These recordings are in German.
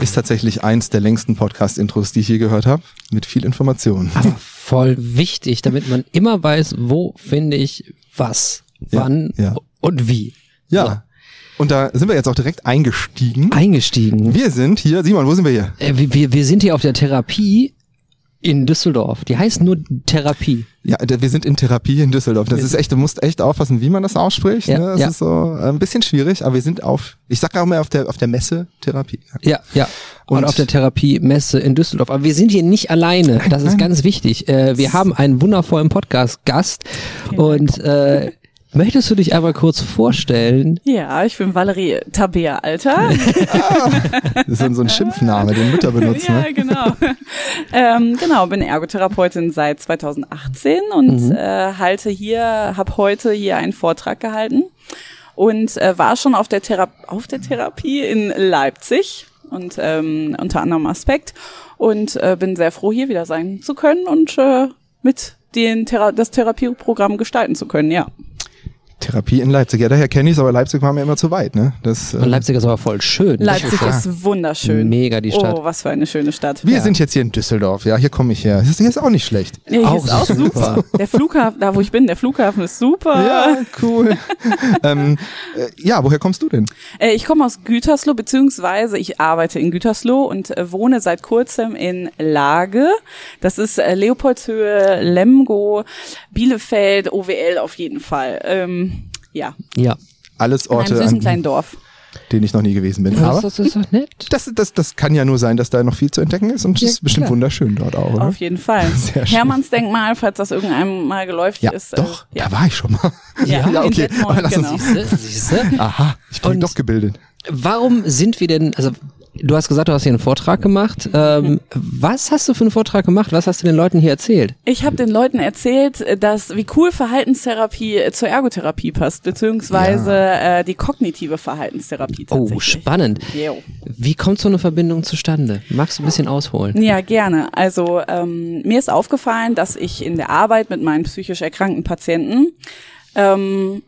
ist tatsächlich eins der längsten Podcast-Intros, die ich je gehört habe, mit viel Information. Aber voll wichtig, damit man immer weiß, wo finde ich was, wann Ja, ja. und wie. Ja. Und da sind wir jetzt auch direkt eingestiegen. Eingestiegen. Wir sind hier, Simon, wo sind wir hier? Äh, wir, wir sind hier auf der Therapie in Düsseldorf. Die heißt nur Therapie. Ja, wir sind in Therapie in Düsseldorf. Das ist echt, du musst echt aufpassen, wie man das ausspricht. Ja, ne? Das ja. ist so äh, ein bisschen schwierig, aber wir sind auf, ich sag auch mal auf der, auf der Messe Therapie. Ja, ja. Und, Und- auf der Therapiemesse in Düsseldorf. Aber wir sind hier nicht alleine. Das ist ganz wichtig. Äh, wir haben einen wundervollen Podcast-Gast. Und äh, möchtest du dich einmal kurz vorstellen? Ja, ich bin Valerie Tabea Alter. Das ist so ein- so ein Schimpfname, den Mütter benutzen. ja, Ne? genau. ähm, genau, bin Ergotherapeutin seit 2018 und äh, halte hier, habe heute hier einen Vortrag gehalten und äh, war schon auf der, Thera auf der Therapie in Leipzig und ähm, unter anderem Aspekt und äh, bin sehr froh, hier wieder sein zu können und äh, mit den Thera das Therapieprogramm gestalten zu können, ja. Therapie in Leipzig. Ja, daher kenne ich es, aber Leipzig war mir immer zu weit. Ne? Das, äh, Und Leipzig ist aber voll schön. Leipzig klar. ist wunderschön. Mega die Stadt. Oh, was für eine schöne Stadt. wir ja. sind jetzt hier in Düsseldorf. Ja, hier komme ich her. Das ist, hier ist auch nicht schlecht. Ja, hier Auch ist auch super. super. Der Flughafen, da wo ich bin, der Flughafen ist super. Ja, cool. ähm, äh, ja, woher kommst du denn? Äh, ich komme aus Gütersloh, beziehungsweise ich arbeite in Gütersloh und äh, wohne seit kurzem in Lage. Das ist äh, Leopoldshöhe, Lemgo, Bielefeld, OWL auf jeden Fall. Ähm, ja, Ja. Alles in einem Orte, süßen an kleinen Dorf. denen ich noch nie gewesen bin. Das, Aber das ist doch nett. das, das, das kann ja nur sein, dass da noch viel zu entdecken ist und es Ja, ist bestimmt klar. wunderschön dort auch, oder? Auf jeden Fall. Sehr schön. Hermannsdenkmal, falls das irgendeinem mal geläufig Ja, ist. doch, Äh, ja. da war ich schon mal. Ja, ja in okay. Detmold, Aber lass uns- genau. Siehste, siehste. Aha, ich bin Und- doch gebildet. Warum sind wir denn, also du hast gesagt, du hast hier einen Vortrag gemacht. Ähm, was hast du für einen Vortrag gemacht? Was hast du den Leuten hier erzählt? Ich habe den Leuten erzählt, äh, dass wie cool Verhaltenstherapie zur Ergotherapie passt, beziehungsweise äh, die kognitive Verhaltenstherapie Oh, spannend. Jo. Wie kommt so eine Verbindung zustande? Magst du ein bisschen ausholen? Ja, gerne. Also ähm, mir ist aufgefallen, dass ich in der Arbeit mit meinen psychisch erkrankten Patienten ähm,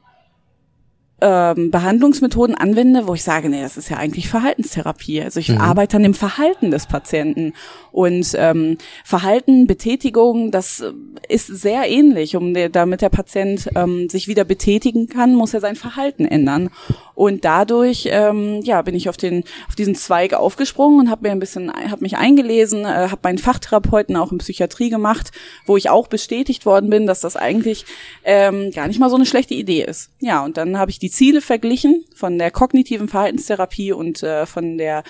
ähm, Behandlungsmethoden anwende, wo ich sage, nee, das ist ja eigentlich Verhaltenstherapie. Also ich arbeite an dem Verhalten des Patienten und ähm, Verhalten, Betätigung, das äh, ist sehr ähnlich. Um der, damit der Patient ähm, sich wieder betätigen kann, muss er sein Verhalten ändern. Und dadurch, ähm, ja, bin ich auf den auf diesen Zweig aufgesprungen und habe mir ein bisschen, habe mich eingelesen, äh, habe meinen Fachtherapeuten auch in Psychiatrie gemacht, wo ich auch bestätigt worden bin, dass das eigentlich ähm, gar nicht mal so eine schlechte Idee ist. Ja, und dann habe ich die Ziele verglichen von der kognitiven Verhaltenstherapie und äh, von der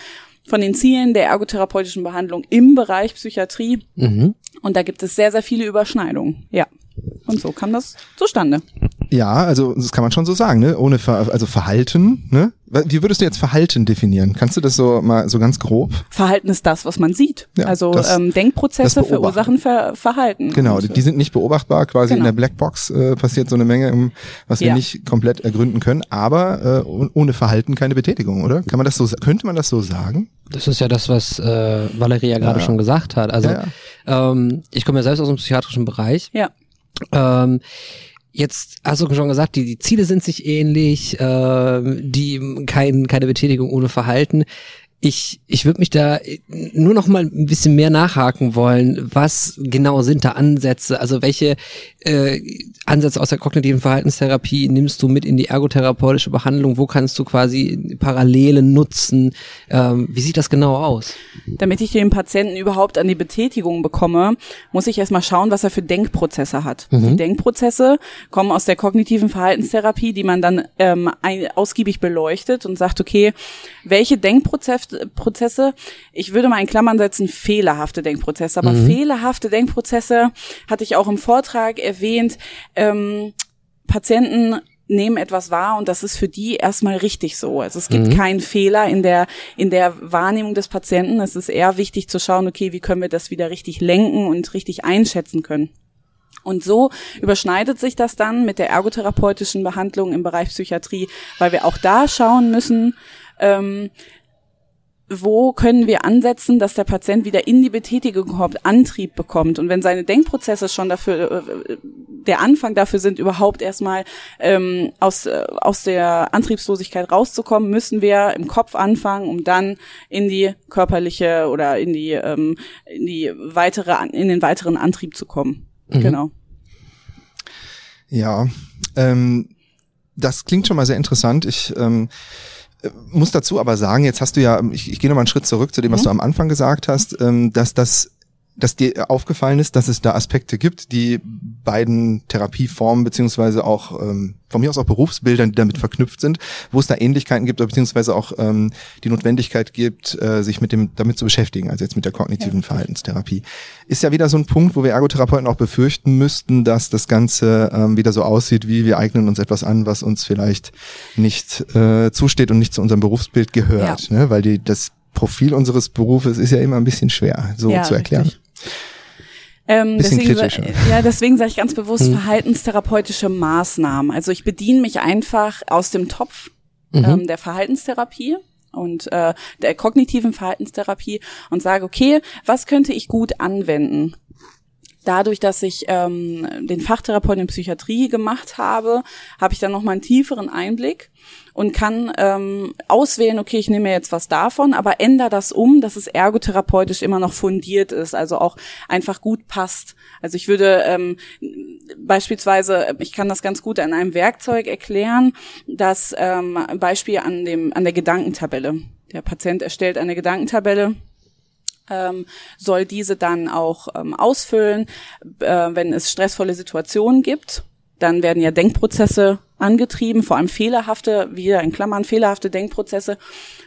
von den Zielen der ergotherapeutischen Behandlung im Bereich Psychiatrie. Mhm. Und da gibt es sehr, sehr viele Überschneidungen. Ja. Und so kam das zustande. Ja, also das kann man schon so sagen, ne? Ohne Ver also Verhalten, ne? Wie würdest du jetzt Verhalten definieren? Kannst du das so mal so ganz grob? Verhalten ist das, was man sieht. Ja, also das- ähm, Denkprozesse verursachen Ver Verhalten. Genau, die, die sind nicht beobachtbar, quasi in Genau. der Blackbox äh, passiert so eine Menge, im, was wir Ja. nicht komplett ergründen können, aber äh, ohne- ohne Verhalten keine Betätigung, oder? Kann man das so, könnte man das so sagen? Das ist ja das, was äh, Valeria gerade Ja. schon gesagt hat. Also Ja, Ähm, ich komme ja selbst aus dem psychiatrischen Bereich. ja. Ähm, jetzt hast du schon gesagt, die, die Ziele sind sich ähnlich, ähm, die kein, keine Betätigung ohne Verhalten. Ich, ich würde mich da nur noch mal ein bisschen mehr nachhaken wollen. Was genau sind da Ansätze? Also welche äh, Ansätze aus der kognitiven Verhaltenstherapie nimmst du mit in die ergotherapeutische Behandlung? Wo kannst du quasi Parallelen nutzen? Ähm, wie sieht das genau aus? Damit ich den Patienten überhaupt an die Betätigung bekomme, muss ich erstmal schauen, was er für Denkprozesse hat. Mhm. Die Denkprozesse kommen aus der kognitiven Verhaltenstherapie, die man dann ähm, ein, ausgiebig beleuchtet und sagt, okay, welche Denkprozesse Denkprozesse. Ich würde mal in Klammern setzen, fehlerhafte Denkprozesse. Aber mhm. fehlerhafte Denkprozesse hatte ich auch im Vortrag erwähnt. Ähm, Patienten nehmen etwas wahr und das ist für die erstmal richtig so. Also es gibt mhm. keinen Fehler in der, in der Wahrnehmung des Patienten. Es ist eher wichtig zu schauen, okay, wie können wir das wieder richtig lenken und richtig einschätzen können. Und so überschneidet sich das dann mit der ergotherapeutischen Behandlung im Bereich Psychiatrie, weil wir auch da schauen müssen, ähm, wo können wir ansetzen, dass der Patient wieder in die Betätigung kommt, Antrieb bekommt. Und wenn seine Denkprozesse schon dafür, äh, der Anfang dafür sind, überhaupt erstmal ähm, aus, äh, aus der Antriebslosigkeit rauszukommen, müssen wir im Kopf anfangen, um dann in die körperliche oder in die, ähm, in die weitere, in den weiteren Antrieb zu kommen. Mhm. Genau. Ja, ähm, das klingt schon mal sehr interessant. Ich ähm, muss dazu aber sagen, jetzt hast du ja, ich, ich gehe noch mal einen Schritt zurück zu dem, was mhm. du am Anfang gesagt hast, ähm, dass das dass dir aufgefallen ist, dass es da Aspekte gibt, die beiden Therapieformen beziehungsweise auch ähm, von mir aus auch Berufsbildern, die damit verknüpft sind, wo es da Ähnlichkeiten gibt, beziehungsweise auch ähm, die Notwendigkeit gibt, äh, sich mit dem damit zu beschäftigen, also jetzt mit der kognitiven ja. Verhaltenstherapie. Ist ja wieder so ein Punkt, wo wir Ergotherapeuten auch befürchten müssten, dass das Ganze ähm, wieder so aussieht, wie wir eignen uns etwas an, was uns vielleicht nicht äh, zusteht und nicht zu unserem Berufsbild gehört, ja. ne? weil die das Profil unseres Berufes ist ja immer ein bisschen schwer so ja, zu erklären. Richtig. Ähm, deswegen, ja, deswegen sage ich ganz bewusst hm. verhaltenstherapeutische Maßnahmen. Also ich bediene mich einfach aus dem Topf mhm. ähm, der Verhaltenstherapie und äh, der kognitiven Verhaltenstherapie und sage, okay, was könnte ich gut anwenden? Dadurch, dass ich ähm, den Fachtherapeuten in Psychiatrie gemacht habe, habe ich dann noch mal einen tieferen Einblick und kann ähm, auswählen, okay, ich nehme jetzt was davon, aber ändere das um, dass es ergotherapeutisch immer noch fundiert ist, also auch einfach gut passt. Also ich würde ähm, beispielsweise, ich kann das ganz gut an einem Werkzeug erklären, das ähm, Beispiel an dem an der Gedankentabelle. Der Patient erstellt eine Gedankentabelle ähm, soll diese dann auch ähm, ausfüllen, äh, wenn es stressvolle Situationen gibt. Dann werden ja Denkprozesse angetrieben, vor allem fehlerhafte, wieder in Klammern fehlerhafte Denkprozesse,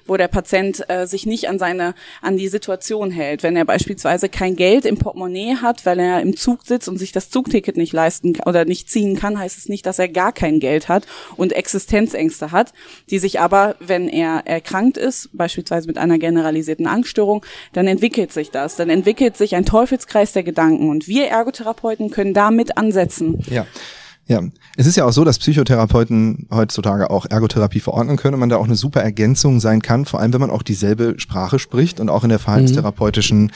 wo der Patient äh, sich nicht an seine, an die Situation hält. Wenn er beispielsweise kein Geld im Portemonnaie hat, weil er im Zug sitzt und sich das Zugticket nicht leisten oder nicht ziehen kann, heißt es nicht, dass er gar kein Geld hat und Existenzängste hat, die sich aber, wenn er erkrankt ist, beispielsweise mit einer generalisierten Angststörung, dann entwickelt sich das, dann entwickelt sich ein Teufelskreis der Gedanken und wir Ergotherapeuten können damit ansetzen. Ja. Ja, es ist ja auch so, dass Psychotherapeuten heutzutage auch Ergotherapie verordnen können und man da auch eine super Ergänzung sein kann, vor allem wenn man auch dieselbe Sprache spricht und auch in der verhaltenstherapeutischen mhm.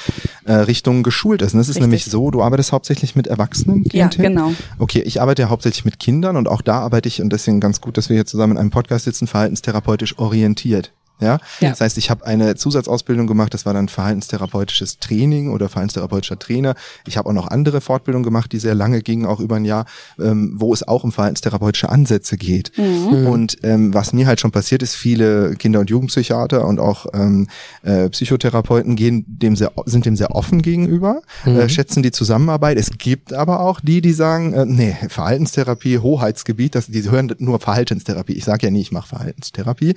äh, Richtung geschult ist. Und es ist Richtig. nämlich so, du arbeitest hauptsächlich mit Erwachsenen. Ja, genau. Okay, ich arbeite ja hauptsächlich mit Kindern und auch da arbeite ich, und deswegen ganz gut, dass wir hier zusammen in einem Podcast sitzen, verhaltenstherapeutisch orientiert. Ja? ja. Das heißt, ich habe eine Zusatzausbildung gemacht, das war dann verhaltenstherapeutisches Training oder verhaltenstherapeutischer Trainer. Ich habe auch noch andere Fortbildungen gemacht, die sehr lange gingen, auch über ein Jahr, ähm, wo es auch um verhaltenstherapeutische Ansätze geht. Mhm. Und ähm, was mir halt schon passiert ist, viele Kinder- und Jugendpsychiater und auch ähm, äh, Psychotherapeuten gehen dem sehr, sind dem sehr offen gegenüber, äh, mhm. äh, schätzen die Zusammenarbeit. Es gibt aber auch die, die sagen, äh, nee, Verhaltenstherapie, Hoheitsgebiet, das, die hören nur Verhaltenstherapie. Ich sage ja nie, ich mache Verhaltenstherapie.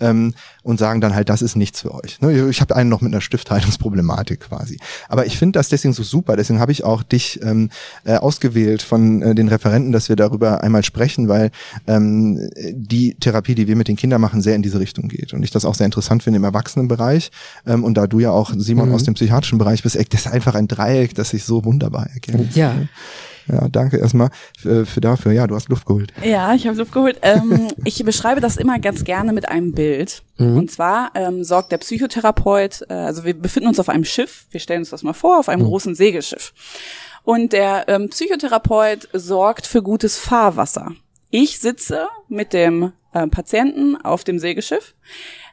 Ähm, und sagen dann halt, das ist nichts für euch. Ne, ich habe einen noch mit einer Stifthaltungsproblematik quasi. Aber ich finde das deswegen so super, deswegen habe ich auch dich ähm, äh, ausgewählt von äh, den Referenten, dass wir darüber einmal sprechen, weil ähm, die Therapie, die wir mit den Kindern machen, sehr in diese Richtung geht. Und ich das auch sehr interessant finde im Erwachsenenbereich. Ähm, und da du ja auch, Simon, mhm. aus dem psychiatrischen Bereich bist, das ist einfach ein Dreieck, das sich so wunderbar erkennt. Ja. Ja, danke erstmal für, für dafür. Ja, du hast Luft geholt. Ja, ich habe Luft geholt. Ähm, ich beschreibe das immer ganz gerne mit einem Bild. Mhm. Und zwar ähm, sorgt der Psychotherapeut, äh, also wir befinden uns auf einem Schiff, wir stellen uns das mal vor, auf einem mhm. großen Segelschiff. Und der ähm, Psychotherapeut sorgt für gutes Fahrwasser. Ich sitze mit dem äh, Patienten auf dem Segelschiff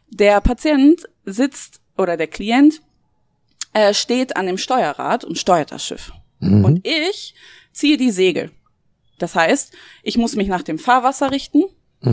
Der Patient sitzt oder der Klient äh, steht an dem Steuerrad und steuert das Schiff. Mhm. Und ich ziehe die Segel. Das heißt, ich muss mich nach dem Fahrwasser richten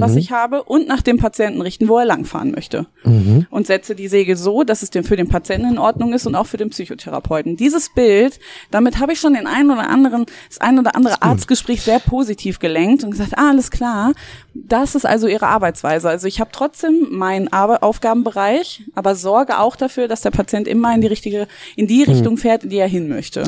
was mhm. ich habe, und nach dem Patienten richten, wo er langfahren möchte. Mhm. Und setze die Segel so, dass es dem für den Patienten in Ordnung ist und auch für den Psychotherapeuten. Dieses Bild, damit habe ich schon den einen oder anderen, das ein oder andere Arztgespräch sehr positiv gelenkt und gesagt, ah, alles klar, das ist also ihre Arbeitsweise. Also ich habe trotzdem meinen Aufgabenbereich, aber sorge auch dafür, dass der Patient immer in die richtige, in die mhm. Richtung fährt, in die er hin möchte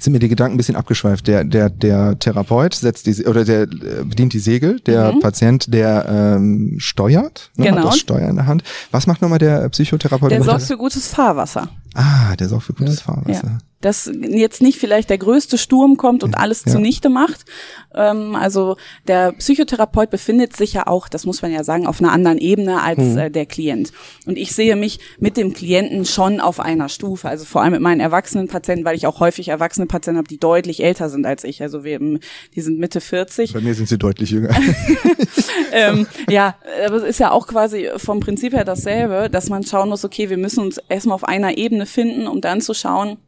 sind mir die Gedanken ein bisschen abgeschweift. Der, der, der Therapeut setzt die oder der äh, bedient die Segel, der mhm. Patient, der ähm, steuert, ne, genau. hat das Steuer in der Hand. Was macht nochmal der Psychotherapeut? Der sorgt für gutes Fahrwasser. Ah, der sorgt für gutes Fahrwasser. Ja dass jetzt nicht vielleicht der größte Sturm kommt und alles ja. zunichte macht. Ähm, also der Psychotherapeut befindet sich ja auch, das muss man ja sagen, auf einer anderen Ebene als mhm. äh, der Klient. Und ich sehe mich mit dem Klienten schon auf einer Stufe. Also vor allem mit meinen erwachsenen Patienten, weil ich auch häufig erwachsene Patienten habe, die deutlich älter sind als ich. Also wir, die sind Mitte 40. Bei mir sind sie deutlich jünger. ähm, ja, aber es ist ja auch quasi vom Prinzip her dasselbe, dass man schauen muss, okay, wir müssen uns erstmal auf einer Ebene finden, um dann zu schauen,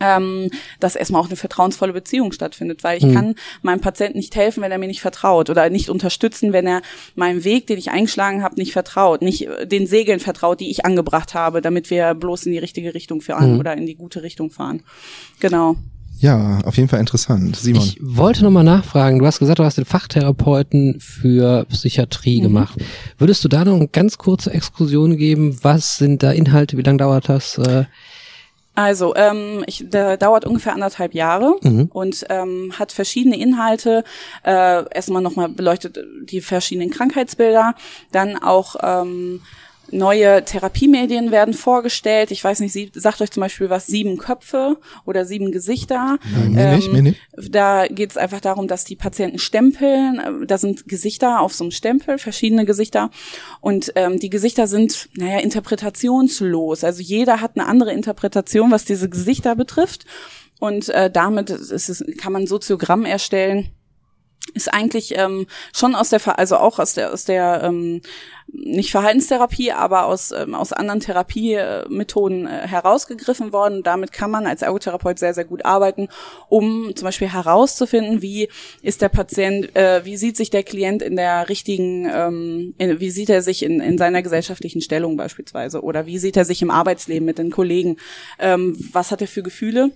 ähm, dass erstmal auch eine vertrauensvolle Beziehung stattfindet, weil ich mhm. kann meinem Patienten nicht helfen, wenn er mir nicht vertraut oder nicht unterstützen, wenn er meinem Weg, den ich eingeschlagen habe, nicht vertraut, nicht äh, den Segeln vertraut, die ich angebracht habe, damit wir bloß in die richtige Richtung fahren mhm. oder in die gute Richtung fahren. Genau. Ja, auf jeden Fall interessant. Simon. Ich wollte nochmal nachfragen, du hast gesagt, du hast den Fachtherapeuten für Psychiatrie mhm. gemacht. Würdest du da noch eine ganz kurze Exkursion geben? Was sind da Inhalte? Wie lange dauert das? Also, ähm, ich, der dauert ungefähr anderthalb Jahre mhm. und ähm, hat verschiedene Inhalte. Äh, erstmal nochmal beleuchtet die verschiedenen Krankheitsbilder, dann auch ähm, Neue Therapiemedien werden vorgestellt. Ich weiß nicht, sie sagt euch zum Beispiel was sieben Köpfe oder sieben Gesichter. Nein, mir ähm, nicht, mir nicht. Da geht es einfach darum, dass die Patienten stempeln. Da sind Gesichter auf so einem Stempel, verschiedene Gesichter. Und ähm, die Gesichter sind, naja, interpretationslos. Also jeder hat eine andere Interpretation, was diese Gesichter betrifft. Und äh, damit ist es, kann man Soziogramm erstellen ist eigentlich ähm, schon aus der also auch aus der aus der ähm, nicht Verhaltenstherapie, aber aus ähm, aus anderen Therapiemethoden äh, herausgegriffen worden. Damit kann man als Ergotherapeut sehr sehr gut arbeiten, um zum Beispiel herauszufinden, wie ist der Patient, äh, wie sieht sich der Klient in der richtigen, ähm, in, wie sieht er sich in, in seiner gesellschaftlichen Stellung beispielsweise oder wie sieht er sich im Arbeitsleben mit den Kollegen, ähm, was hat er für Gefühle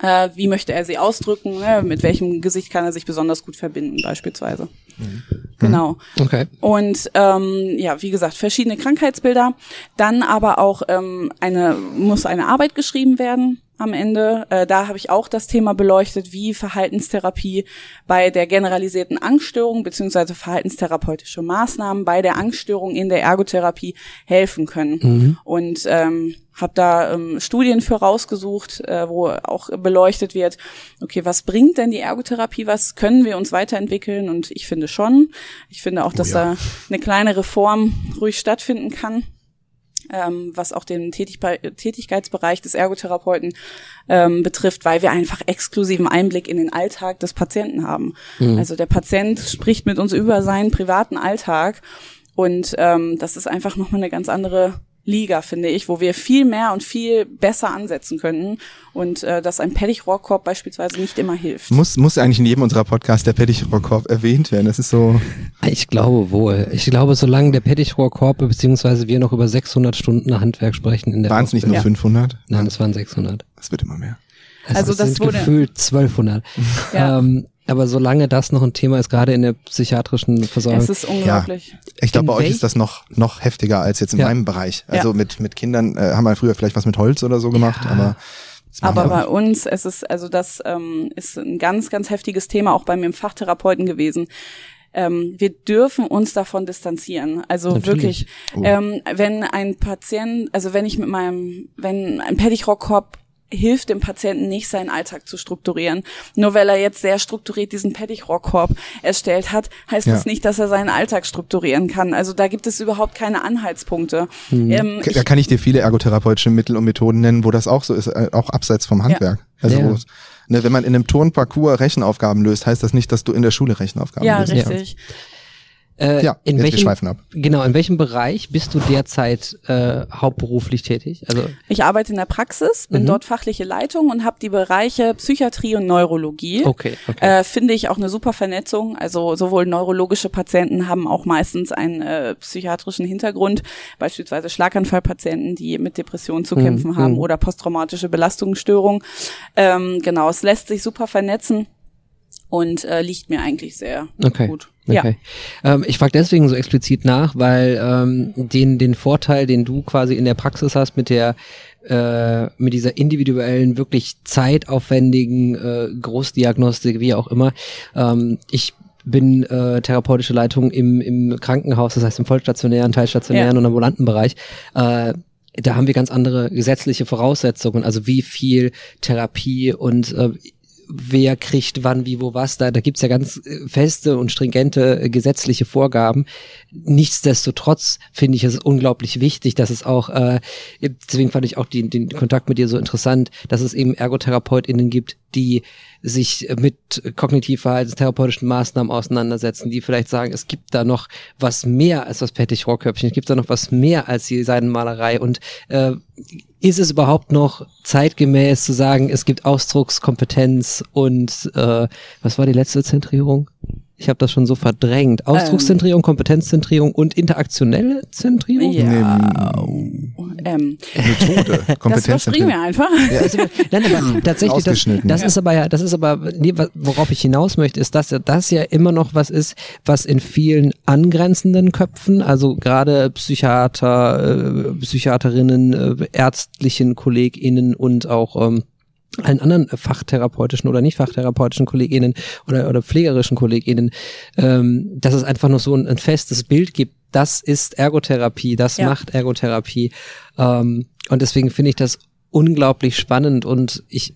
äh, wie möchte er sie ausdrücken, ne? mit welchem Gesicht kann er sich besonders gut verbinden beispielsweise. Mhm. Genau. Okay. Und ähm, ja, wie gesagt, verschiedene Krankheitsbilder. Dann aber auch ähm, eine muss eine Arbeit geschrieben werden am Ende. Äh, da habe ich auch das Thema beleuchtet, wie Verhaltenstherapie bei der generalisierten Angststörung beziehungsweise verhaltenstherapeutische Maßnahmen bei der Angststörung in der Ergotherapie helfen können. Mhm. Und ähm, habe da ähm, Studien für rausgesucht, äh, wo auch beleuchtet wird, okay, was bringt denn die Ergotherapie, was können wir uns weiterentwickeln? Und ich finde schon, ich finde auch, oh dass oh ja. da eine kleine Reform ruhig stattfinden kann ähm, was auch den Tätig Tätigkeitsbereich des Ergotherapeuten ähm, betrifft, weil wir einfach exklusiven Einblick in den Alltag des Patienten haben. Mhm. Also der Patient spricht mit uns über seinen privaten Alltag und ähm, das ist einfach nochmal eine ganz andere Liga, finde ich, wo wir viel mehr und viel besser ansetzen könnten und äh, dass ein Pettichrohrkorb beispielsweise nicht immer hilft. Muss, muss eigentlich in jedem unserer Podcasts der Pettichrohrkorb erwähnt werden. Das ist so. Ich glaube wohl. Ich glaube, solange der Pettichrohrkorb beziehungsweise wir noch über 600 Stunden Handwerk sprechen in der Waren es nicht nur ja. 500? Nein, es waren 600. Es wird immer mehr. Also, also das, das wurde gefühlt 1200. Ja. Ähm, aber solange das noch ein Thema ist, gerade in der psychiatrischen Versorgung. Es ist unglaublich. Ja, ich glaube, bei euch ist das noch, noch heftiger als jetzt in ja. meinem Bereich. Also ja. mit, mit Kindern äh, haben wir früher vielleicht was mit Holz oder so gemacht, ja. aber aber bei uns es ist also das ähm, ist ein ganz ganz heftiges Thema auch bei mir im Fachtherapeuten gewesen. Ähm, wir dürfen uns davon distanzieren. Also Natürlich. wirklich, oh. ähm, wenn ein Patient, also wenn ich mit meinem, wenn ein Pettichrock-Korb hilft dem Patienten nicht, seinen Alltag zu strukturieren. Nur weil er jetzt sehr strukturiert diesen Pettichrohrkorb erstellt hat, heißt ja. das nicht, dass er seinen Alltag strukturieren kann. Also da gibt es überhaupt keine Anhaltspunkte. Mhm. Ähm, da kann ich dir viele ergotherapeutische Mittel und Methoden nennen, wo das auch so ist, äh, auch abseits vom Handwerk. Ja. Also ja. ne, wenn man in einem Turnparcours Rechenaufgaben löst, heißt das nicht, dass du in der Schule Rechenaufgaben ja, löst. Richtig. Äh, ja, in jetzt welchem, wir schweifen ab. Genau, in welchem Bereich bist du derzeit äh, hauptberuflich tätig? Also Ich arbeite in der Praxis, bin Mhm. dort fachliche Leitung und habe die Bereiche Psychiatrie und Neurologie. okay, okay. Äh, Finde ich auch eine super Vernetzung. Also sowohl neurologische Patienten haben auch meistens einen äh, psychiatrischen Hintergrund, beispielsweise Schlaganfallpatienten, die mit Depressionen zu Mhm, kämpfen haben mhm. oder posttraumatische Belastungsstörungen. Ähm, genau, es lässt sich super vernetzen und äh, liegt mir eigentlich sehr Okay. gut. Ja. Okay. Ähm, ich frage deswegen so explizit nach, weil ähm, den, den Vorteil, den du quasi in der Praxis hast mit der äh, mit dieser individuellen, wirklich zeitaufwendigen äh, Großdiagnostik, wie auch immer. Ähm, ich bin äh, therapeutische Leitung im, im Krankenhaus, das heißt im vollstationären, teilstationären Ja. und ambulanten Bereich. Äh, da haben wir ganz andere gesetzliche Voraussetzungen, also wie viel Therapie und äh, wer kriegt wann, wie, wo, was. Da, da gibt's ja ganz äh, feste und stringente äh, gesetzliche Vorgaben. Nichtsdestotrotz finde ich es unglaublich wichtig, dass es auch, äh, deswegen fand ich auch die, den Kontakt mit dir so interessant, dass es eben ErgotherapeutInnen gibt, die sich mit kognitiv-verhaltenstherapeutischen Maßnahmen auseinandersetzen, die vielleicht sagen, es gibt da noch was mehr als das Pettichrohrköpfchen, es gibt da noch was mehr als die Seidenmalerei und äh, ist es überhaupt noch zeitgemäß zu sagen, es gibt Ausdruckskompetenz und äh, was war die letzte Zentrierung? Ich habe das schon so verdrängt. Ausdruckszentrierung, Kompetenzzentrierung und interaktionelle Zentrierung? Ja. Ähm, Methode, das Kompetenz. überspringen wir einfach. Also, nein, aber tatsächlich, das, das ist aber ja, das ist aber, nee, worauf ich hinaus möchte, ist, dass ja das ja immer noch was ist, was in vielen angrenzenden Köpfen, also gerade Psychiater, äh, Psychiaterinnen, äh, ärztlichen KollegInnen und auch ähm, allen anderen fachtherapeutischen oder nicht fachtherapeutischen KollegInnen oder, oder pflegerischen KollegInnen, ähm, dass es einfach noch so ein, ein festes Bild gibt, das ist Ergotherapie, das Ja. macht Ergotherapie. Ähm, und deswegen finde ich das unglaublich spannend und ich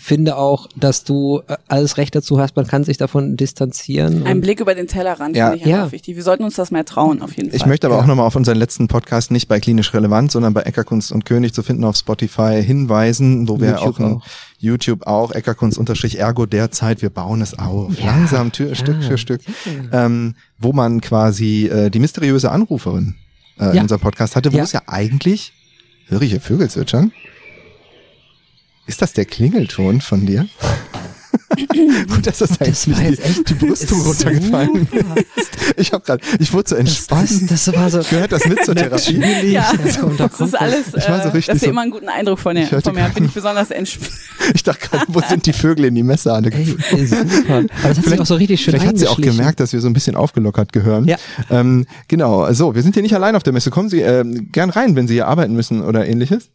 finde auch, dass du äh, alles Recht dazu hast, man kann sich davon distanzieren. Ein Blick über den Tellerrand Ja. finde ich Ja. einfach wichtig. Wir sollten uns das mehr trauen, auf jeden Fall. Ich möchte aber Ja. auch nochmal auf unseren letzten Podcast nicht bei Klinisch Relevant, sondern bei Eckerkunst und König zu finden auf Spotify hinweisen, wo wir YouTube auch, in auch. YouTube auch Eckerkunst-Ergo derzeit, wir bauen es auf, Ja. langsam Tür, Stück für Stück, ähm, wo man quasi äh, die mysteriöse Anruferin äh, in unserem Podcast hatte, wo Ja. es ja eigentlich, höre ich hier Vögel zwitschern? Ist das der Klingelton von dir? Und das ist Das eigentlich war die, jetzt echt die Brüstung runtergefallen ist. Ich habe gerade, ich wurde so das, entspannt. das, das war so Gehört das mit zur Therapie? ja, so das ist alles, Ich war so äh, richtig dass ihr so- immer einen guten Eindruck von, der, von mir bin ich besonders entspannt. Ich dachte gerade, wo sind die Vögel in die Messer? Ey, super. Aber das hat sich auch so richtig schön Vielleicht hat sie auch gemerkt, dass wir so ein bisschen aufgelockert gehören. Ja. Ähm, genau, so, wir sind hier nicht allein auf der Messe. Kommen Sie ähm, gern rein, wenn Sie hier arbeiten müssen oder ähnliches.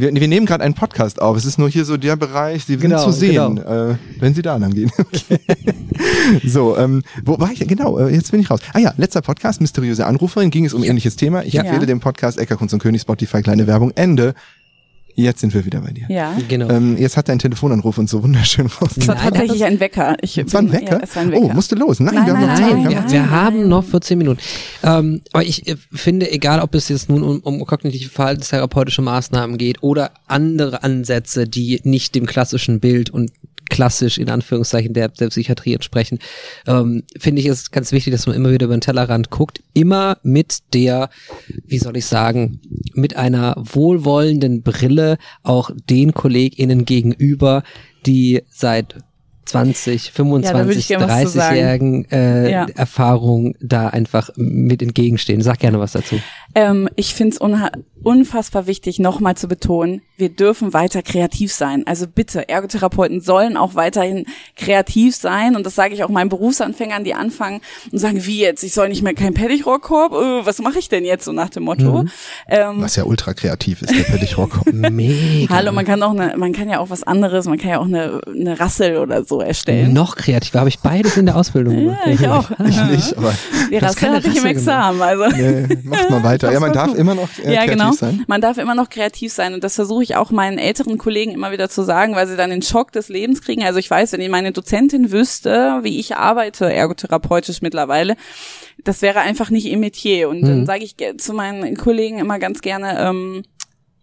Wir, wir nehmen gerade einen podcast auf. Es ist nur hier so der Bereich, Sie sind Genau, zu sehen, äh, wenn Sie da lang gehen. Okay. so, ähm, wo war ich? Genau, äh, jetzt bin ich raus. Ah ja, letzter Podcast, mysteriöse Anruferin, ging es um ähnliches Thema. Ich Ja. empfehle den Podcast Eckerkunst und König, Spotify, kleine Werbung, Ende. Jetzt sind wir wieder bei dir. Ja. Genau. Ähm, jetzt hat dein Telefonanruf uns so wunderschön raus. Es war tatsächlich ein Wecker. Ich Es war ein Wecker? Ja, es war ein Wecker. Oh, musste los. Nein, Nein, wir haben noch nein, Zeit. Nein, Wir wir, haben- wir haben noch 14 Minuten. Ähm, aber ich äh, finde, egal ob es jetzt nun um, um kognitive verhaltenstherapeutische Maßnahmen geht oder andere Ansätze, die nicht dem klassischen Bild und klassisch in Anführungszeichen der, der Psychiatrie entsprechen, ähm, finde ich es ganz wichtig, dass man immer wieder über den Tellerrand guckt, immer mit der, wie soll ich sagen, mit einer wohlwollenden Brille auch den KollegInnen gegenüber, die seit 20, Ja, da würde 25, ich gerne was zu sagen. 30-jährigen äh, Ja. Erfahrung da einfach mit entgegenstehen. Sag gerne was dazu. Ähm, ich finde es unfassbar wichtig, nochmal zu betonen, wir dürfen weiter kreativ sein. Also bitte, Ergotherapeuten sollen auch weiterhin kreativ sein. Und das sage ich auch meinen Berufsanfängern, die anfangen und sagen, wie jetzt, ich soll nicht mehr kein Pettichrohrkorb, äh, was mache ich denn jetzt, so nach dem Motto. Mhm. Ähm, Was ja ultra kreativ ist, der Pettichrock. Mega. Hallo, man kann auch eine, man kann ja auch was anderes, man kann ja auch eine, eine Rassel oder so erstellen. Noch kreativer. Habe ich beides in der Ausbildung gemacht. Ja, ich auch. ich nicht, aber Rassel keine hatte ich im Examen, also. nee, macht mal weiter. Ja, man darf immer noch äh, ja, kreativ genau. sein. Man darf immer noch kreativ sein und das versuche ich auch meinen älteren Kollegen immer wieder zu sagen, weil sie dann den Schock des Lebens kriegen. Also ich weiß, wenn meine Dozentin wüsste, wie ich arbeite, ergotherapeutisch mittlerweile, das wäre einfach nicht ihr Metier. Und dann Mhm. sage ich zu meinen Kollegen immer ganz gerne, ähm,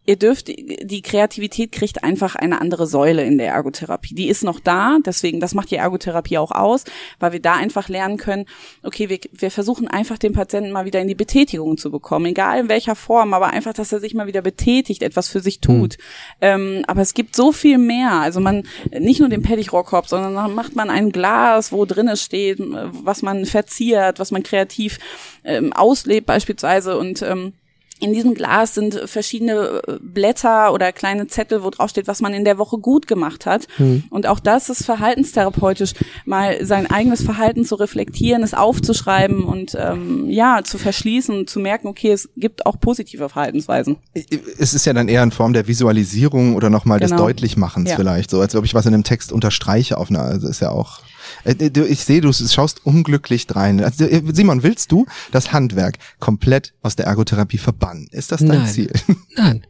ihr dürft, die Kreativität kriegt einfach eine andere Säule in der Ergotherapie. Die ist noch da, deswegen, das macht die Ergotherapie auch aus, weil wir da einfach lernen können, okay, wir, wir versuchen einfach den Patienten mal wieder in die Betätigung zu bekommen, egal in welcher Form, aber einfach, dass er sich mal wieder betätigt, etwas für sich tut. Mhm. Ähm, aber es gibt so viel mehr. Also man, nicht nur den Pettichrohrkorb, sondern dann macht man ein Glas, wo drinne steht, was man verziert, was man kreativ ähm, auslebt beispielsweise und ähm, in diesem Glas sind verschiedene äh, Blätter oder kleine Zettel, wo drauf steht, was man in der Woche gut gemacht hat. Mhm. Und auch das ist verhaltenstherapeutisch, mal sein eigenes Verhalten zu reflektieren, es aufzuschreiben und ähm, ja, zu verschließen und zu merken, okay, es gibt auch positive Verhaltensweisen. Es ist ja dann eher in Form der Visualisierung oder nochmal genau. des Deutlichmachens ja. vielleicht, so als ob ich was in einem Text unterstreiche auf einer, also ist ja auch ich sehe, du schaust unglücklich drein. Also, äh, Simon, willst du das Handwerk komplett aus der Ergotherapie verbannen? Ist das dein Nein. Ziel? Nein.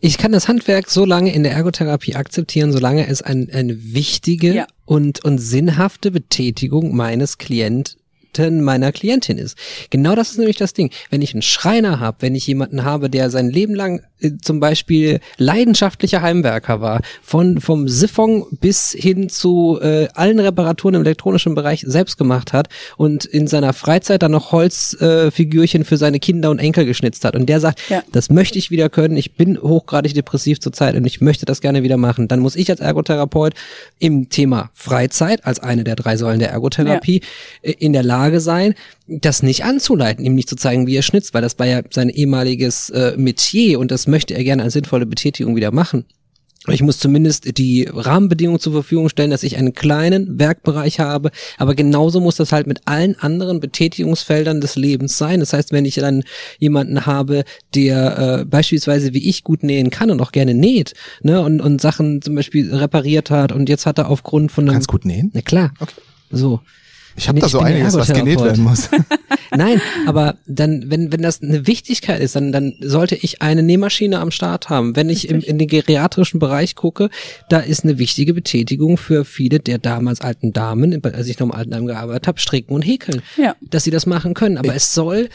Ich kann das Handwerk so lange in der Ergotherapie akzeptieren, solange es ein, eine wichtige ja. und, und sinnhafte Betätigung meines Klient, meiner Klientin ist. Genau das ist nämlich das Ding. Wenn ich einen Schreiner habe, wenn ich jemanden habe, der sein Leben lang äh, zum Beispiel leidenschaftlicher Heimwerker war, von vom Siphon bis hin zu äh, allen Reparaturen im elektronischen Bereich selbst gemacht hat und in seiner Freizeit dann noch Holzfigürchen äh, für seine Kinder und Enkel geschnitzt hat und der sagt, ja. das möchte ich wieder können, ich bin hochgradig depressiv zurzeit und ich möchte das gerne wieder machen, dann muss ich als Ergotherapeut im Thema Freizeit als eine der drei Säulen der Ergotherapie ja. Äh, in der Lage sein, das nicht anzuleiten, ihm nicht zu zeigen, wie er schnitzt, weil das war ja sein ehemaliges äh, Metier und das möchte er gerne als sinnvolle Betätigung wieder machen. Ich muss zumindest die Rahmenbedingungen zur Verfügung stellen, dass ich einen kleinen Werkbereich habe, aber genauso muss das halt mit allen anderen Betätigungsfeldern des Lebens sein. Das heißt, wenn ich dann jemanden habe, der äh, beispielsweise wie ich gut nähen kann und auch gerne näht, ne, und, und Sachen zum Beispiel repariert hat und jetzt hat er aufgrund von einem... Kannst gut nähen? Na klar. Okay. So. Ich habe da so einiges, was genäht werden muss. Nein, aber dann, wenn, wenn das eine Wichtigkeit ist, dann, dann sollte ich eine Nähmaschine am Start haben. Wenn ich im, in den geriatrischen Bereich gucke, da ist eine wichtige Betätigung für viele der damals alten Damen, als ich noch im Altenheim gearbeitet habe, stricken und häkeln. Ja. Dass sie das machen können. Aber ich es soll,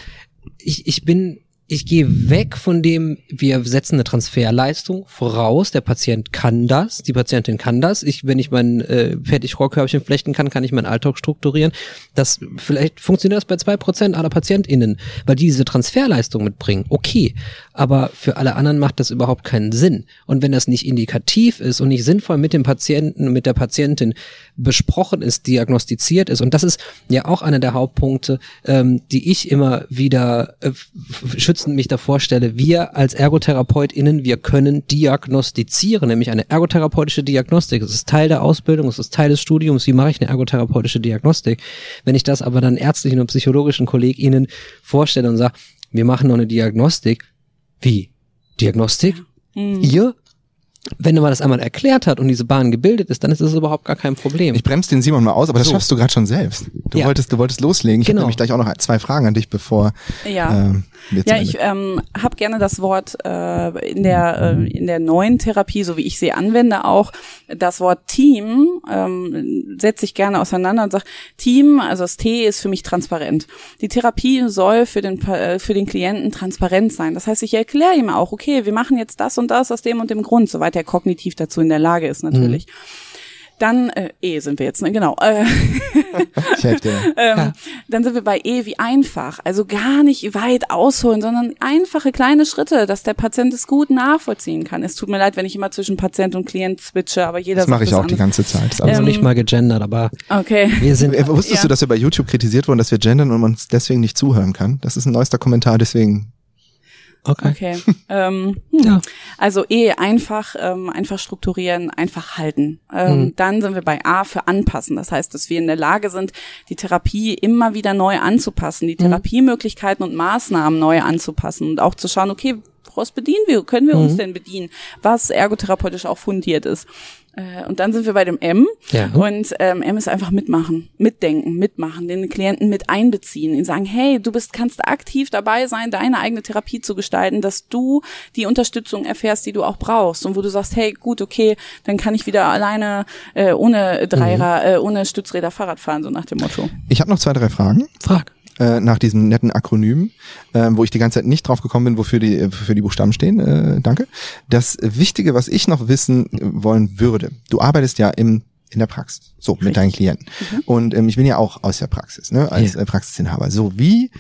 ich, ich bin ich gehe weg von dem, wir setzen eine Transferleistung voraus, der Patient kann das, die Patientin kann das. Ich, wenn ich mein äh, Fertigrohrkörbchen flechten kann, kann ich meinen Alltag strukturieren. Das vielleicht funktioniert das bei zwei Prozent aller PatientInnen, weil die diese Transferleistung mitbringen. Okay, aber für alle anderen macht das überhaupt keinen Sinn. Und wenn das nicht indikativ ist und nicht sinnvoll mit dem Patienten, mit der Patientin besprochen ist, diagnostiziert ist, und das ist ja auch einer der Hauptpunkte, ähm, die ich immer wieder äh, schützend mich davor stelle, wir als ErgotherapeutInnen, wir können diagnostizieren, nämlich eine ergotherapeutische Diagnostik. Es ist Teil der Ausbildung, es ist Teil des Studiums, wie mache ich eine ergotherapeutische Diagnostik. Wenn ich das aber dann ärztlichen und psychologischen KollegInnen vorstelle und sage, wir machen noch eine Diagnostik, wie? Diagnostik? Mhm. Ihr? Wenn man das einmal erklärt hat und diese Bahn gebildet ist, dann ist das überhaupt gar kein Problem. Ich bremse den Simon mal aus, aber das so. schaffst du gerade schon selbst. Du ja. wolltest, du wolltest loslegen. Ich genau. habe nämlich gleich auch noch zwei Fragen an dich, bevor. Ja, ähm, ja ich ähm, habe gerne das Wort äh, in der äh, in der neuen Therapie, so wie ich sie anwende, auch das Wort Team ähm, setze ich gerne auseinander und sage Team, also das T ist für mich transparent. Die Therapie soll für den äh, für den Klienten transparent sein. Das heißt, ich erkläre ihm auch, okay, wir machen jetzt das und das aus dem und dem Grund, soweit der kognitiv dazu in der Lage ist natürlich. Mhm. Dann äh, E sind wir jetzt, ne? Genau. Äh, ich helfe dir. ähm, ja. Dann sind wir bei E wie einfach. Also gar nicht weit ausholen, sondern einfache kleine Schritte, dass der Patient es gut nachvollziehen kann. Es tut mir leid, wenn ich immer zwischen Patient und Klient switche, aber jeder Das mache ich auch anders. die ganze Zeit. Das also ähm, nicht mal gegendert, aber okay. wir sind. Äh, wusstest ja. du, dass wir bei YouTube kritisiert wurden, dass wir gendern und man uns deswegen nicht zuhören kann? Das ist ein neuester Kommentar, deswegen Okay. okay. ähm, hm. ja. Also eh einfach, ähm, einfach strukturieren, einfach halten. Ähm, mhm. Dann sind wir bei A für anpassen. Das heißt, dass wir in der Lage sind, die Therapie immer wieder neu anzupassen, die mhm. Therapiemöglichkeiten und Maßnahmen neu anzupassen und auch zu schauen, okay, woraus bedienen wir, können wir uns mhm. denn bedienen, was ergotherapeutisch auch fundiert ist. Äh, und dann sind wir bei dem M. Ja. Und ähm, M ist einfach mitmachen, mitdenken, mitmachen, den Klienten mit einbeziehen, ihn sagen, hey, du bist, kannst aktiv dabei sein, deine eigene Therapie zu gestalten, dass du die Unterstützung erfährst, die du auch brauchst. Und wo du sagst, hey, gut, okay, dann kann ich wieder alleine äh, ohne Dreirad, mhm. äh, ohne Stützräder Fahrrad fahren, so nach dem Motto. Ich habe noch zwei, drei Fragen. Frag. Äh, nach diesem netten Akronym, äh, wo ich die ganze Zeit nicht drauf gekommen bin, wofür die, wofür die Buchstaben stehen. Äh, danke. Das Wichtige, was ich noch wissen wollen würde, du arbeitest ja im in der Praxis, so Richtig. mit deinen Klienten. Mhm. Und ähm, ich bin ja auch aus der Praxis, ne, als ja. äh, Praxisinhaber. So wie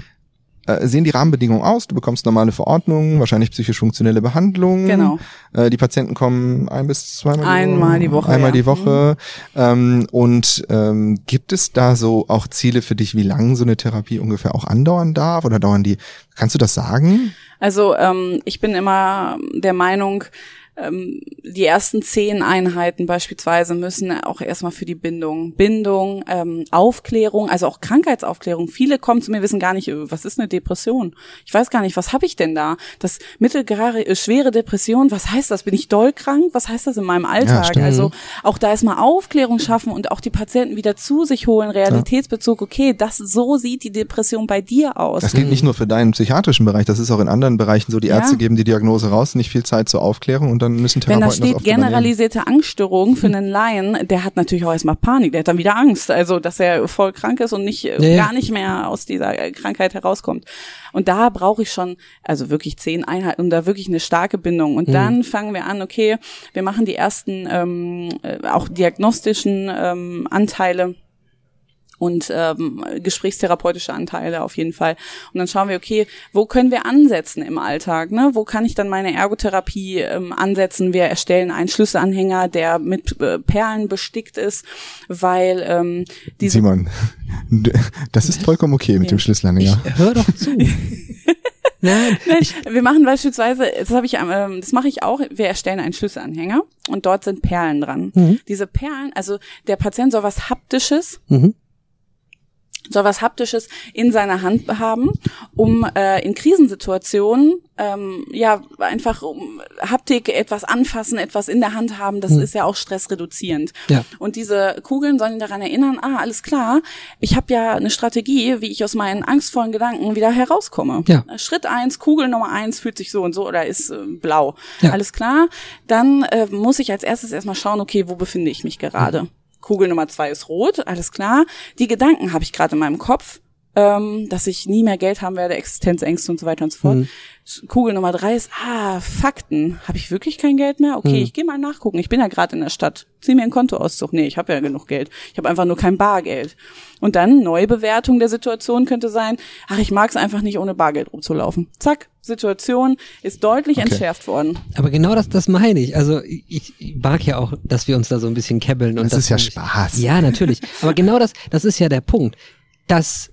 äh, sehen die Rahmenbedingungen aus? Du bekommst normale Verordnungen, wahrscheinlich psychisch-funktionelle Behandlung. Genau. Äh, die Patienten kommen ein bis zweimal einmal die Woche. Einmal ja. die Woche. Mhm. Ähm, und ähm, gibt es da so auch Ziele für dich, wie lange so eine Therapie ungefähr auch andauern darf? Oder dauern die? Kannst du das sagen? Also ähm, ich bin immer der Meinung, ähm, die ersten zehn Einheiten beispielsweise müssen auch erstmal für die Bindung, Bindung, ähm, Aufklärung, also auch Krankheitsaufklärung. Viele kommen zu mir, wissen gar nicht, was ist eine Depression? Ich weiß gar nicht, was habe ich denn da? Das mittelgrade, äh, schwere Depression, was heißt das? Bin ich doll krank? Was heißt das in meinem Alltag? Ja, also auch da erstmal Aufklärung schaffen und auch die Patienten wieder zu sich holen, Realitätsbezug, okay, das so sieht die Depression bei dir aus. Das gilt nicht nur für deinen psychiatrischen Bereich, das ist auch in anderen Bereichen so. Die Ärzte ja. geben die Diagnose raus, nicht viel Zeit zur Aufklärung und dann müssen Therapeuten Wenn da steht generalisierte Angststörung für einen Laien, der hat natürlich auch erstmal Panik, der hat dann wieder Angst, also dass er voll krank ist und nicht nee. gar nicht mehr aus dieser äh, Krankheit herauskommt. Und da brauche ich schon, also wirklich zehn Einheiten und da wirklich eine starke Bindung. Und mhm. dann fangen wir an, okay, wir machen die ersten ähm, äh, auch diagnostischen ähm, Anteile und ähm, gesprächstherapeutische Anteile auf jeden Fall. Und dann schauen wir, okay, wo können wir ansetzen im Alltag? Ne? Wo kann ich dann meine Ergotherapie ähm, ansetzen? Wir erstellen einen Schlüsselanhänger, der mit äh, Perlen bestickt ist, weil ähm, diese Simon, das ist vollkommen okay mit dem Schlüsselanhänger. Ich, hör doch zu. Nein, Nein wir machen beispielsweise, das habe ich, ähm, das mache ich auch. Wir erstellen einen Schlüsselanhänger und dort sind Perlen dran. Mhm. Diese Perlen, also der Patient soll was haptisches. Mhm soll was Haptisches in seiner Hand haben, um äh, in Krisensituationen ähm, ja einfach um Haptik, etwas anfassen, etwas in der Hand haben, das hm. ist ja auch stressreduzierend. Ja. Und diese Kugeln sollen ihn daran erinnern, ah, alles klar, ich habe ja eine Strategie, wie ich aus meinen angstvollen Gedanken wieder herauskomme. Ja. Schritt eins, Kugel Nummer eins fühlt sich so und so oder ist äh, blau. Ja. Alles klar, dann äh, muss ich als erstes erstmal schauen, okay, wo befinde ich mich gerade? Hm. Kugel Nummer zwei ist rot, alles klar. Die Gedanken habe ich gerade in meinem Kopf, ähm, dass ich nie mehr Geld haben werde, Existenzängste und so weiter und so fort. Mhm. Kugel Nummer drei ist, ah, Fakten. Habe ich wirklich kein Geld mehr? Okay, mhm. ich gehe mal nachgucken. Ich bin ja gerade in der Stadt. Zieh mir einen Kontoauszug. Nee, ich habe ja genug Geld. Ich habe einfach nur kein Bargeld. Und dann Neubewertung der Situation könnte sein, ach, ich mag es einfach nicht, ohne Bargeld rumzulaufen. Zack, Situation ist deutlich okay. entschärft worden. Aber genau das, das meine ich. Also ich, ich mag ja auch, dass wir uns da so ein bisschen kebbeln. Und das, das ist ja Spaß. Ja, natürlich. Aber genau das, das ist ja der Punkt. Das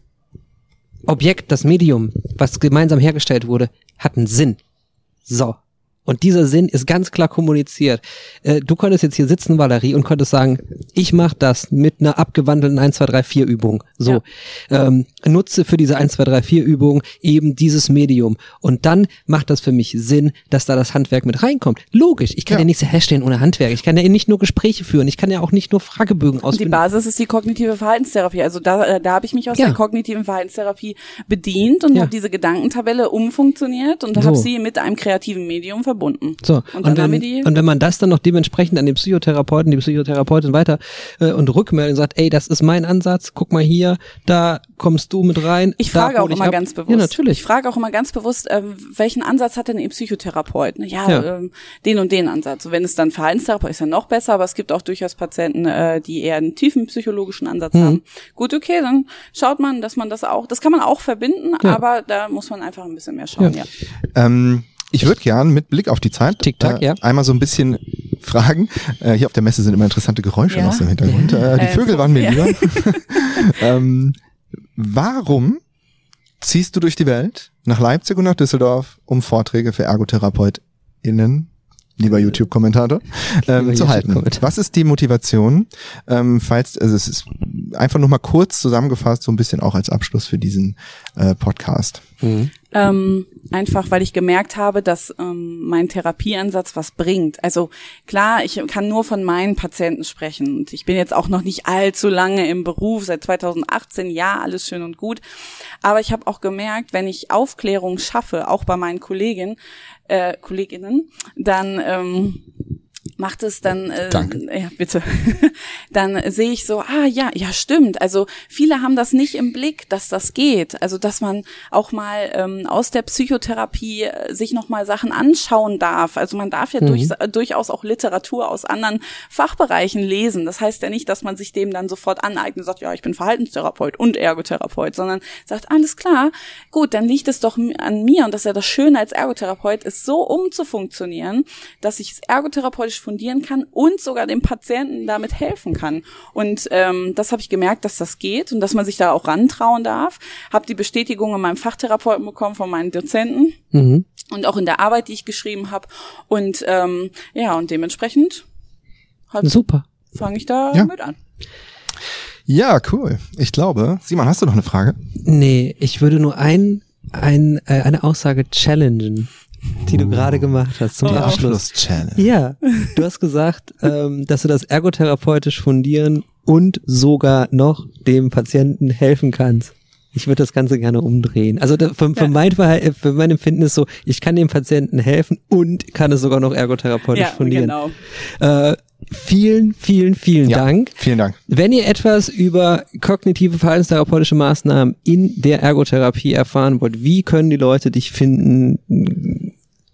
Objekt, das Medium, was gemeinsam hergestellt wurde, hat einen Sinn. So. Und dieser Sinn ist ganz klar kommuniziert. Äh, du könntest jetzt hier sitzen, Valerie, und könntest sagen, ich mache das mit einer abgewandelten 1, 2, 3, 4 Übung. So. Ja. Ähm, nutze für diese 1, 2, 3, 4 Übung eben dieses Medium. Und dann macht das für mich Sinn, dass da das Handwerk mit reinkommt. Logisch. Ich kann ja, ja nichts herstellen ohne Handwerk. Ich kann ja nicht nur Gespräche führen. Ich kann ja auch nicht nur Fragebögen ausführen. Die Basis ist die kognitive Verhaltenstherapie. Also da, äh, da habe ich mich aus ja. der kognitiven Verhaltenstherapie bedient und ja. habe diese Gedankentabelle umfunktioniert und so. habe sie mit einem kreativen Medium verbunden. So. Und, und, wenn, und wenn man das dann noch dementsprechend an den Psychotherapeuten, die Psychotherapeutin weiter äh, und rückmelden sagt, ey, das ist mein Ansatz, guck mal hier, da kommst du mit rein. Ich frage auch immer ab. ganz bewusst. Ja, natürlich. Ich frage auch immer ganz bewusst, äh, welchen Ansatz hat denn Ihr Psychotherapeut? Ja, ja. Ähm, den und den Ansatz. wenn es dann Verhaltenstherapeut ist, ja noch besser, aber es gibt auch durchaus Patienten, äh, die eher einen tiefen psychologischen Ansatz mhm. haben. Gut, okay, dann schaut man, dass man das auch, das kann man auch verbinden, ja. aber da muss man einfach ein bisschen mehr schauen, ja. ja. Ähm, ich würde gern mit Blick auf die Zeit TikTok, äh, ja. einmal so ein bisschen fragen. Äh, hier auf der Messe sind immer interessante Geräusche ja. aus dem Hintergrund. Äh, die äh, Vögel waren mir lieber. ähm, warum ziehst du durch die Welt nach Leipzig und nach Düsseldorf, um Vorträge für ErgotherapeutInnen lieber YouTube-Kommentator, ähm, zu halten. Was ist die Motivation? Ähm, falls, also es ist einfach nur mal kurz zusammengefasst, so ein bisschen auch als Abschluss für diesen äh, Podcast. Mhm. Ähm, einfach, weil ich gemerkt habe, dass ähm, mein Therapieansatz was bringt. Also klar, ich kann nur von meinen Patienten sprechen. Und ich bin jetzt auch noch nicht allzu lange im Beruf, seit 2018, ja, alles schön und gut. Aber ich habe auch gemerkt, wenn ich Aufklärung schaffe, auch bei meinen Kolleginnen, äh, Kolleginnen, dann ähm, macht es dann, äh, Danke. ja bitte, dann sehe ich so, ah ja, ja stimmt. Also viele haben das nicht im Blick, dass das geht. Also dass man auch mal ähm, aus der Psychotherapie äh, sich noch mal Sachen anschauen darf. Also man darf ja Mhm. durch, äh, durchaus auch Literatur aus anderen Fachbereichen lesen. Das heißt ja nicht, dass man sich dem dann sofort aneignet und sagt, ja, ich bin Verhaltenstherapeut und Ergotherapeut, sondern sagt, alles klar, gut, dann liegt es doch an mir und das ist ja das Schöne als Ergotherapeut, ist so umzufunktionieren, dass ich es ergotherapeutisch fundieren kann und sogar dem Patienten damit helfen kann. Und ähm, das habe ich gemerkt, dass das geht und dass man sich da auch rantrauen darf. Habe die Bestätigung in meinem Fachtherapeuten bekommen von meinen Dozenten Mhm. und auch in der Arbeit, die ich geschrieben habe. Und ähm, ja, und dementsprechend halt Super. fange ich da Ja. mit an. Ja, cool. Ich glaube, Simon, hast du noch eine Frage? Nee, ich würde nur ein, ein, äh, eine Aussage challengen, die du gerade gemacht hast zum Oh. Abschluss. Abschluss-Challenge. Ja, du hast gesagt, ähm, dass du das ergotherapeutisch fundieren und sogar noch dem Patienten helfen kannst. Ich würde das Ganze gerne umdrehen. Also da, für, für, Ja. mein Verhal- für mein Empfinden ist so, ich kann dem Patienten helfen und kann es sogar noch ergotherapeutisch Ja, fundieren. genau. Äh, vielen, vielen, vielen Ja. Dank. Vielen Dank. Wenn ihr etwas über kognitive verhaltenstherapeutische Maßnahmen in der Ergotherapie erfahren wollt, wie können die Leute dich finden?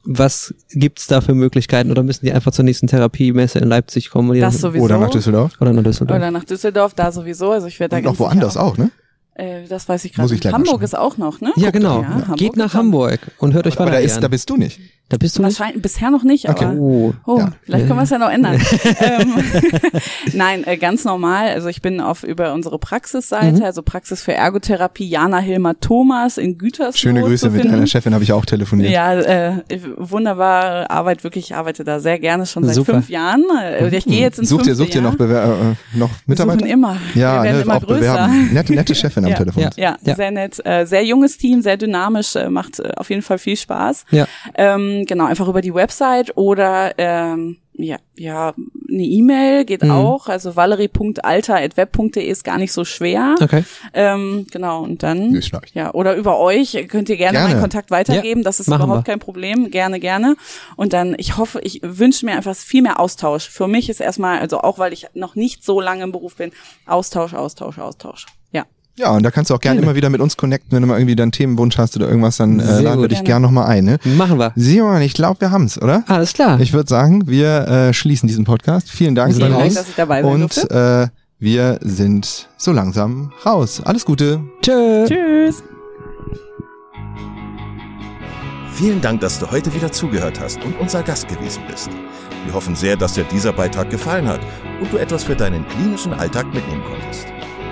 Was gibt's da für Möglichkeiten? Oder müssen die einfach zur nächsten Therapiemesse in Leipzig kommen? Das sowieso. Oder nach Düsseldorf. Oder nach Düsseldorf? Oder nach Düsseldorf, da sowieso. Also ich werde da Und ganz auch woanders auch, ne? Äh, das weiß ich gerade. mal Hamburg schauen. ist auch noch, ne? ja, Guckt genau. ja, Geht nach Hamburg und hört euch Aber da, ist, an. da bist du nicht. Da bist du nicht? Wahrscheinlich bisher noch nicht, Okay. aber Oh. oh, Ja. vielleicht können wir es ja noch ändern. ähm, Nein, äh, ganz normal. Also ich bin auf über unsere Praxisseite, Mhm. also Praxis für Ergotherapie Jana Hilmer Thomas in Gütersloh. Schöne Grüße zu mit deiner Chefin, habe ich auch telefoniert. Ja, äh, wunderbare Arbeit, wirklich. Ich arbeite da sehr gerne schon seit Super. fünf Jahren. Äh, Ich gehe jetzt ins Sucht ihr, fünfte sucht ihr noch, Bewer äh, noch Mitarbeiter? Suchen immer. Ja, Wir werden ne, immer auch größer. bewerben. Nette, nette Chefin am Ja. Telefon. Ja. Ja, Ja. sehr nett. Äh, sehr junges Team, sehr dynamisch, äh, macht äh, auf jeden Fall viel Spaß. Ja. Ähm, genau, einfach über die Website oder ähm, ja, ja, eine E-Mail geht Mhm. auch. Also valerie.alter.web.de ist gar nicht so schwer. Okay. Ähm, genau, und dann ja, oder über euch könnt ihr gerne, Gerne. meinen Kontakt weitergeben. das ist überhaupt wir. kein Problem. Gerne, gerne. Und dann, ich hoffe, ich wünsche mir einfach viel mehr Austausch. Für mich ist erstmal, also auch weil ich noch nicht so lange im Beruf bin, Austausch, Austausch, Austausch. Ja. Und da kannst du auch gerne immer wieder mit uns connecten, wenn du mal irgendwie deinen Themenwunsch hast oder irgendwas, dann äh, laden wir dich gerne nochmal ein. Ne? Machen wir. Simon, ich glaube, wir haben's, oder? Alles klar. Ich würde sagen, wir äh, schließen diesen Podcast. Vielen Dank. Vielen. Dank, dass ich dabei sein Und durfte. äh, wir sind so langsam raus. Alles Gute. Tschö. Tschüss. Vielen Dank, dass du heute wieder zugehört hast und unser Gast gewesen bist. Wir hoffen sehr, dass dir dieser Beitrag gefallen hat und du etwas für deinen klinischen Alltag mitnehmen konntest.